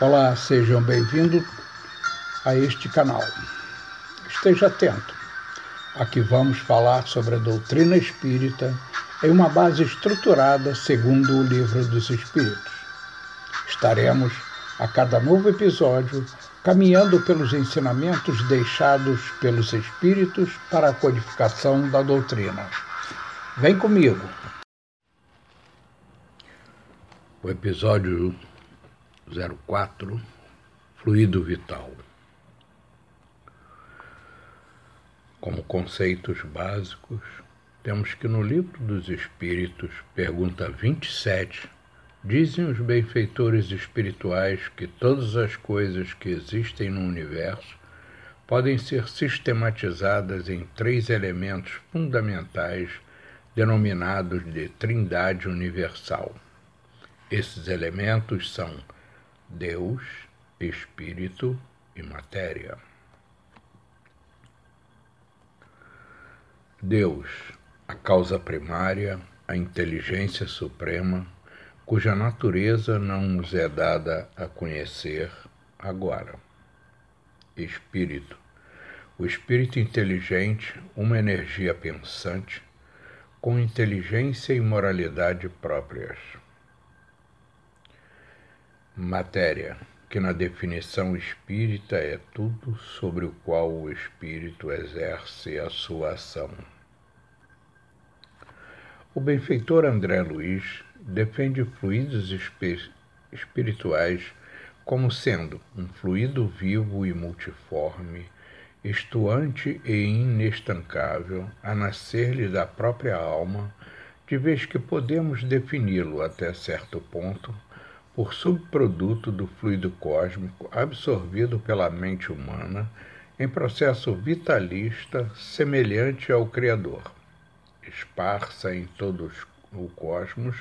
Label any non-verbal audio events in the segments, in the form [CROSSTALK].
Olá, sejam bem-vindos a este canal. Esteja atento. Aqui vamos falar sobre a doutrina espírita em uma base estruturada segundo o Livro dos Espíritos. Estaremos, a cada novo episódio, caminhando pelos ensinamentos deixados pelos Espíritos para a codificação da doutrina. Vem comigo! O episódio 04 Fluido vital. Como conceitos básicos, temos que no Livro dos Espíritos, pergunta 27, dizem os benfeitores espirituais que todas as coisas que existem no universo podem ser sistematizadas em três elementos fundamentais denominados de Trindade Universal. Esses elementos são Deus, Espírito e Matéria. Deus, a causa primária, a inteligência suprema, cuja natureza não nos é dada a conhecer agora. Espírito, o espírito inteligente, uma energia pensante, com inteligência e moralidade próprias Matéria, que na definição espírita é tudo sobre o qual o espírito exerce a sua ação. O benfeitor André Luiz defende fluidos espirituais como sendo um fluido vivo e multiforme, estuante e inestancável, a nascer-lhe da própria alma, de vez que podemos defini-lo até certo ponto por subproduto do fluido cósmico absorvido pela mente humana em processo vitalista semelhante ao Criador, esparsa em todo o cosmos,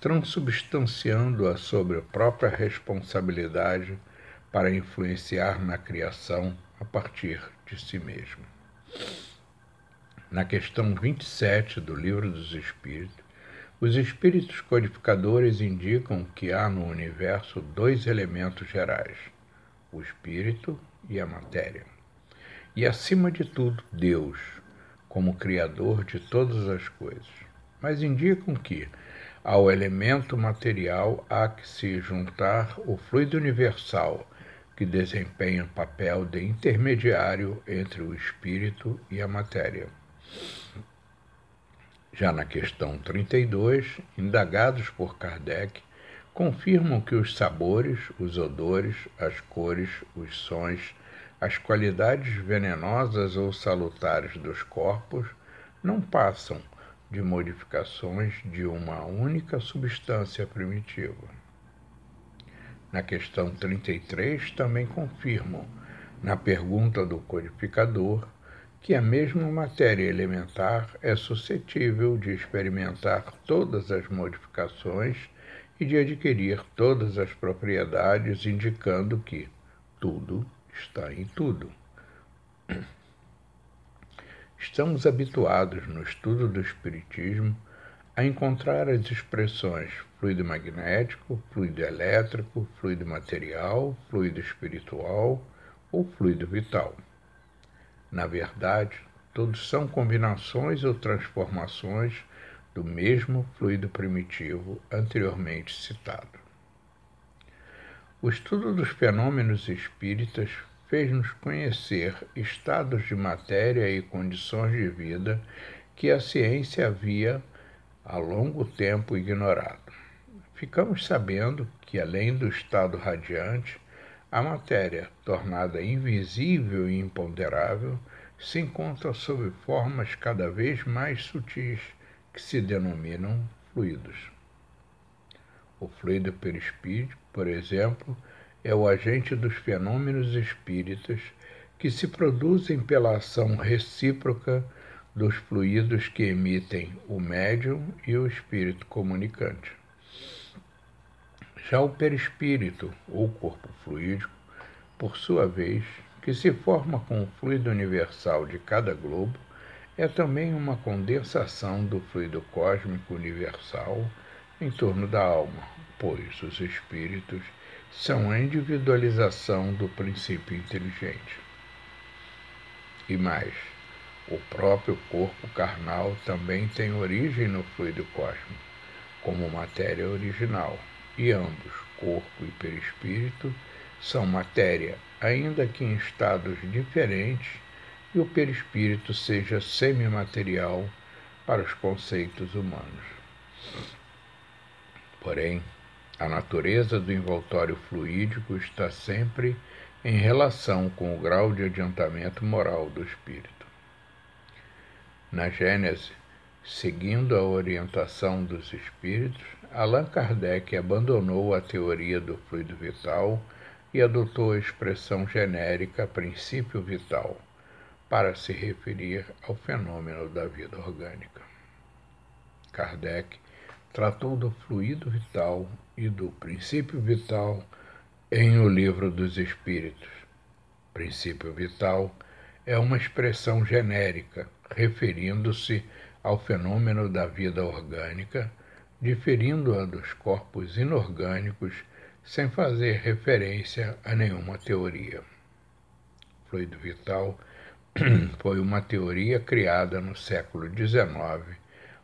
transubstanciando-a sobre a própria responsabilidade para influenciar na criação a partir de si mesmo. Na questão 27 do Livro dos Espíritos, os espíritos codificadores indicam que há no universo dois elementos gerais, o espírito e a matéria. E, acima de tudo, Deus, como Criador de todas as coisas. Mas indicam que, ao elemento material, há que se juntar o fluido universal, que desempenha o papel de intermediário entre o espírito e a matéria. Já na questão 32, indagados por Kardec, confirmam que os sabores, os odores, as cores, os sons, as qualidades venenosas ou salutares dos corpos não passam de modificações de uma única substância primitiva. Na questão 33, também confirmam, na pergunta do codificador, que a mesma matéria elementar é suscetível de experimentar todas as modificações e de adquirir todas as propriedades, indicando que tudo está em tudo. Estamos habituados no estudo do Espiritismo a encontrar as expressões fluido magnético, fluido elétrico, fluido material, fluido espiritual ou fluido vital. Na verdade, todos são combinações ou transformações do mesmo fluido primitivo anteriormente citado. O estudo dos fenômenos espíritas fez-nos conhecer estados de matéria e condições de vida que a ciência havia há longo tempo ignorado. Ficamos sabendo que, além do estado radiante, a matéria, tornada invisível e imponderável, se encontra sob formas cada vez mais sutis que se denominam fluidos. O fluido perispírito, por exemplo, é o agente dos fenômenos espíritas que se produzem pela ação recíproca dos fluidos que emitem o médium e o espírito comunicante. Já o perispírito, ou corpo fluídico, por sua vez, que se forma com o fluido universal de cada globo, é também uma condensação do fluido cósmico universal em torno da alma, pois os espíritos são a individualização do princípio inteligente. E mais, o próprio corpo carnal também tem origem no fluido cósmico, como matéria original, e ambos, corpo e perispírito, são matéria, ainda que em estados diferentes, e o perispírito seja semimaterial para os conceitos humanos. Porém, a natureza do envoltório fluídico está sempre em relação com o grau de adiantamento moral do espírito. Na Gênese, seguindo a orientação dos espíritos, Allan Kardec abandonou a teoria do fluido vital e adotou a expressão genérica princípio vital para se referir ao fenômeno da vida orgânica. Kardec tratou do fluido vital e do princípio vital em O Livro dos Espíritos. Princípio vital é uma expressão genérica referindo-se ao fenômeno da vida orgânica, diferindo-a dos corpos inorgânicos sem fazer referência a nenhuma teoria. Fluido vital [CLEARS THROAT] foi uma teoria criada no século XIX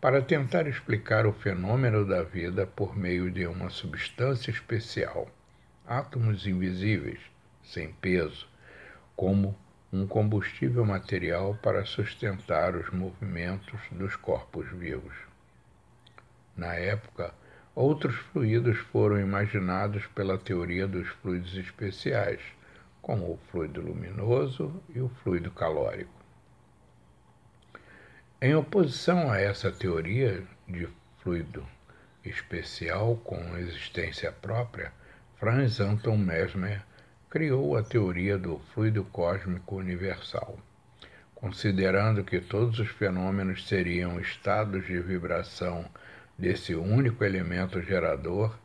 para tentar explicar o fenômeno da vida por meio de uma substância especial, átomos invisíveis, sem peso, como um combustível material para sustentar os movimentos dos corpos vivos. Na época, outros fluidos foram imaginados pela teoria dos fluidos especiais, como o fluido luminoso e o fluido calórico. Em oposição a essa teoria de fluido especial com existência própria, Franz Anton Mesmer criou a teoria do fluido cósmico universal, considerando que todos os fenômenos seriam estados de vibração desse único elemento gerador,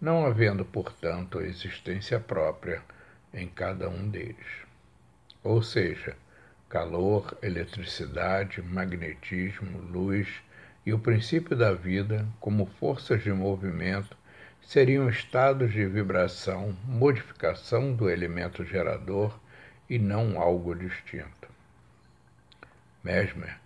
não havendo, portanto, existência própria em cada um deles. Ou seja, calor, eletricidade, magnetismo, luz e o princípio da vida, como forças de movimento, seriam estados de vibração, modificação do elemento gerador e não algo distinto. Mesmer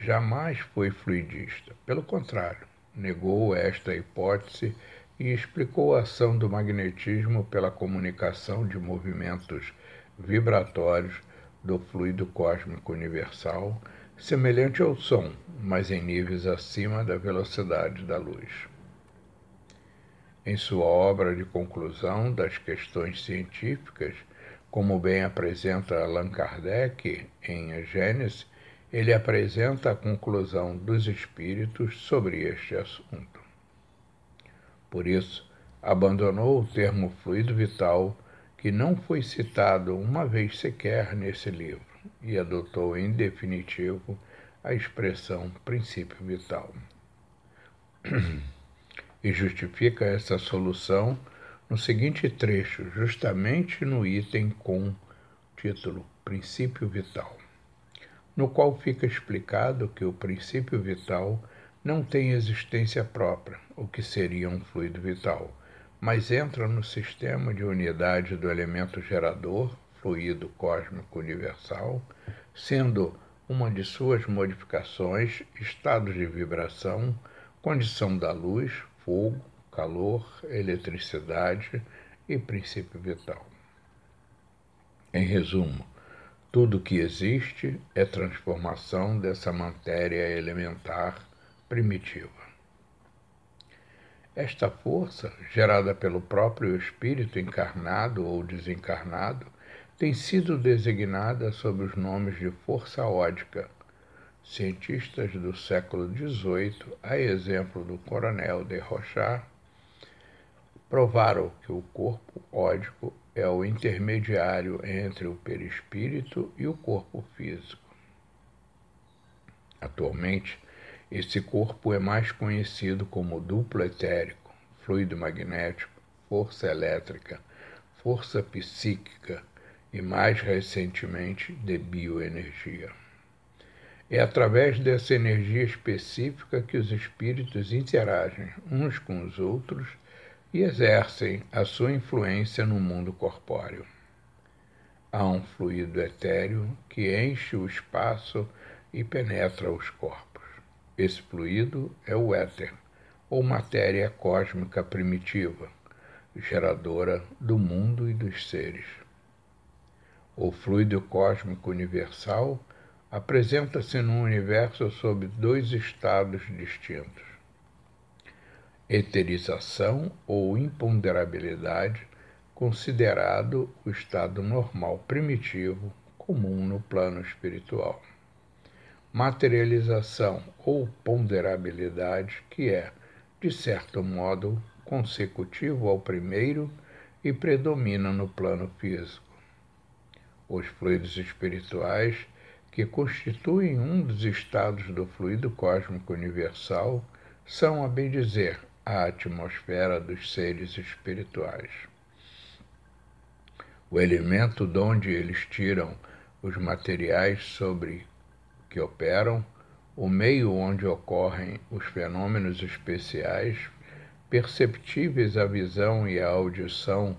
jamais foi fluidista, pelo contrário, negou esta hipótese e explicou a ação do magnetismo pela comunicação de movimentos vibratórios do fluido cósmico universal, semelhante ao som, mas em níveis acima da velocidade da luz. Em sua obra de conclusão das questões científicas, como bem apresenta Allan Kardec em A Gênese, ele apresenta a conclusão dos espíritos sobre este assunto. Por isso, abandonou o termo fluido vital que não foi citado uma vez sequer nesse livro, e adotou em definitivo a expressão princípio vital. [CLEARS THROAT] e justifica essa solução no seguinte trecho, justamente no item com título Princípio Vital, no qual fica explicado que o princípio vital não tem existência própria, o que seria um fluido vital mas entra no sistema de unidade do elemento gerador, fluido cósmico universal, sendo uma de suas modificações estados de vibração, condição da luz, fogo, calor, eletricidade e princípio vital. Em resumo, tudo que existe é transformação dessa matéria elementar primitiva. Esta força, gerada pelo próprio espírito encarnado ou desencarnado, tem sido designada sob os nomes de força ódica. Cientistas do século XVIII, a exemplo do Coronel de Rochard, provaram que o corpo ódico é o intermediário entre o perispírito e o corpo físico. Atualmente, esse corpo é mais conhecido como duplo etérico, fluido magnético, força elétrica, força psíquica e, mais recentemente, de bioenergia. É através dessa energia específica que os espíritos interagem uns com os outros, e exercem a sua influência no mundo corpóreo. Há um fluido etéreo que enche o espaço e penetra os corpos. Esse fluido é o éter, ou matéria cósmica primitiva, geradora do mundo e dos seres. O fluido cósmico universal apresenta-se no universo sob dois estados distintos: eterização ou imponderabilidade, considerado o estado normal primitivo comum no plano espiritual. Materialização ou ponderabilidade, que é, de certo modo, consecutivo ao primeiro e predomina no plano físico. Os fluidos espirituais, que constituem um dos estados do fluido cósmico universal, são, a bem dizer, a atmosfera dos seres espirituais. O elemento de onde eles tiram os materiais sobre que operam, o meio onde ocorrem os fenômenos especiais perceptíveis à visão e à audição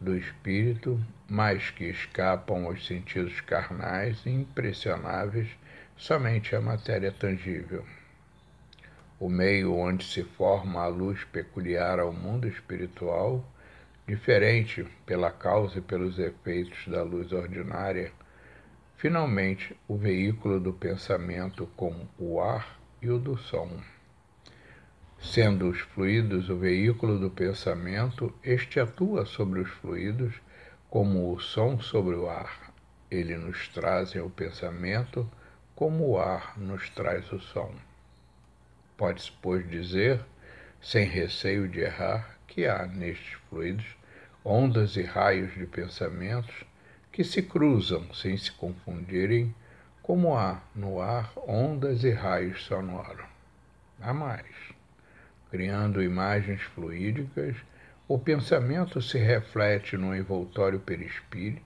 do espírito, mas que escapam aos sentidos carnais e impressionáveis somente à matéria tangível. O meio onde se forma a luz peculiar ao mundo espiritual, diferente pela causa e pelos efeitos da luz ordinária, finalmente o veículo do pensamento com o ar e o do som. Sendo os fluidos o veículo do pensamento, este atua sobre os fluidos como o som sobre o ar. Ele nos traz o pensamento como o ar nos traz o som. Pode-se, pois, dizer, sem receio de errar, que há nestes fluidos ondas e raios de pensamentos que se cruzam sem se confundirem, como há no ar ondas e raios sonoros. Há mais criando imagens fluídicas, o pensamento se reflete no envoltório perispírito,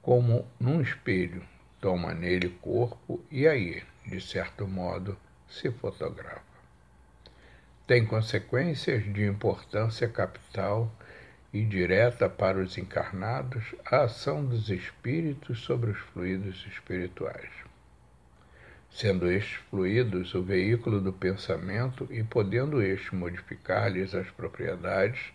como num espelho, toma nele corpo e aí, de certo modo, se fotografa. Tem consequências de importância capital e direta para os encarnados a ação dos espíritos sobre os fluidos espirituais. Sendo estes fluidos o veículo do pensamento e podendo este modificar-lhes as propriedades,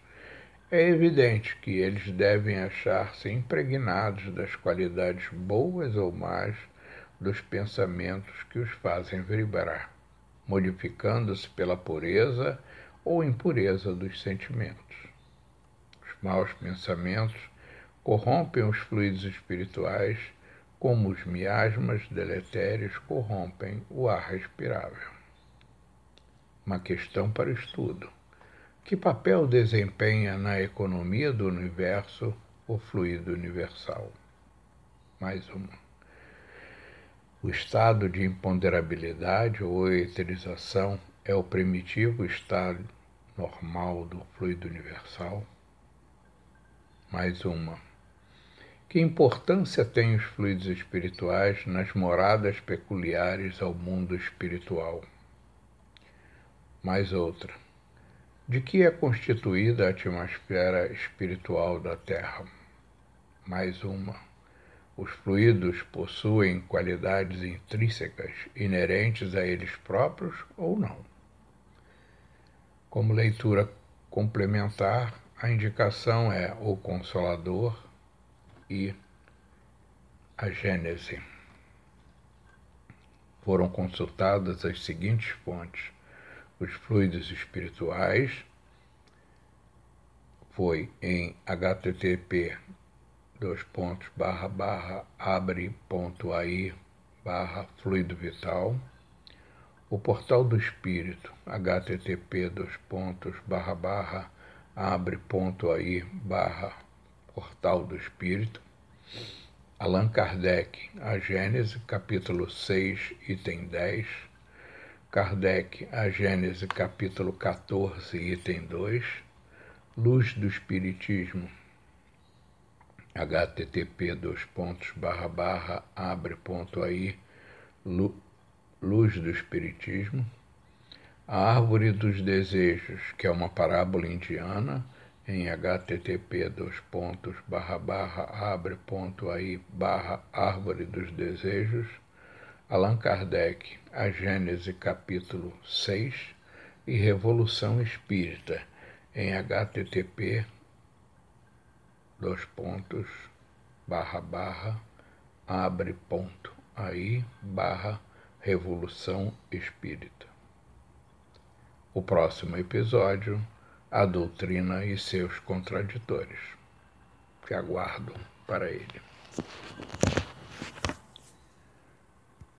é evidente que eles devem achar-se impregnados das qualidades boas ou más dos pensamentos que os fazem vibrar, modificando-se pela pureza ou impureza dos sentimentos. Os maus pensamentos corrompem os fluidos espirituais como os miasmas deletérios corrompem o ar respirável. Uma questão para estudo. Que papel desempenha na economia do universo o fluido universal? Mais uma. O estado de imponderabilidade ou eterização é o primitivo estado normal do fluido universal? Mais uma que importância têm os fluidos espirituais nas moradas peculiares ao mundo espiritual? Mais outra. De que é constituída a atmosfera espiritual da Terra? Mais uma. Os fluidos possuem qualidades intrínsecas inerentes a eles próprios ou não? Como leitura complementar, a indicação é o Consolador e a Gênese. Foram consultadas as seguintes fontes: os fluidos espirituais, foi em http dois pontos barra barra abre ponto aí barra fluido vital. O portal do espírito http dois pontos barra barra abre ponto aí barra Portal do Espírito, Allan Kardec, A Gênese, capítulo 6, item 10, Kardec, A Gênese, capítulo 14, item 2, Luz do Espiritismo, http dois pontos barra barra abre ponto aí luz do espiritismo a árvore dos desejos que é uma parábola indiana em http dois pontos barra barra abre ponto aí barra árvore dos desejos Allan Kardec a Gênese capítulo 6 e Revolução Espírita em http dois pontos barra barra abre ponto aí barra Revolução Espírita. O próximo episódio, a doutrina e seus contraditores. Que aguardo para ele.